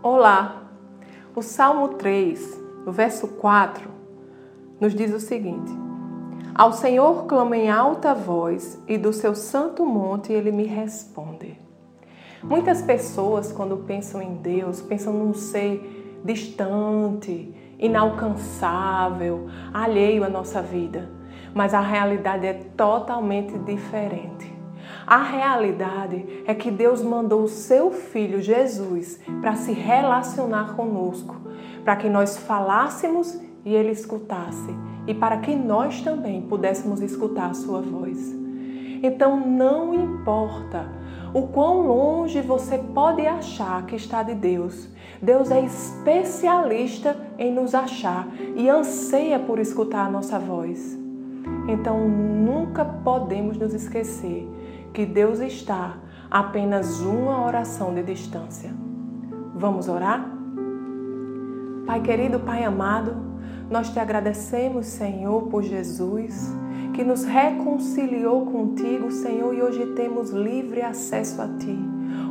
Olá! O Salmo 3, no verso 4, nos diz o seguinte: Ao Senhor clamo em alta voz e do seu santo monte ele me responde. Muitas pessoas, quando pensam em Deus, pensam num ser distante, inalcançável, alheio à nossa vida. Mas a realidade é totalmente diferente. A realidade é que Deus mandou o seu filho Jesus para se relacionar conosco, para que nós falássemos e ele escutasse, e para que nós também pudéssemos escutar a sua voz. Então não importa o quão longe você pode achar que está de Deus, Deus é especialista em nos achar e anseia por escutar a nossa voz. Então nunca podemos nos esquecer que Deus está a apenas uma oração de distância. Vamos orar? Pai querido, Pai amado, nós te agradecemos, Senhor, por Jesus, que nos reconciliou contigo, Senhor, e hoje temos livre acesso a Ti.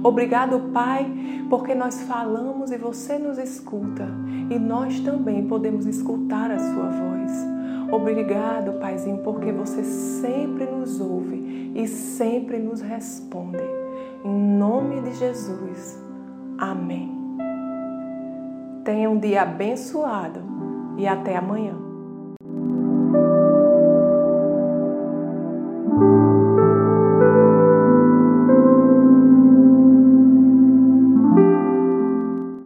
Obrigado, Pai, porque nós falamos e você nos escuta, e nós também podemos escutar a Sua voz. Obrigado, Paizinho, porque você sempre nos ouve e sempre nos responde. Em nome de Jesus. Amém. Tenha um dia abençoado e até amanhã.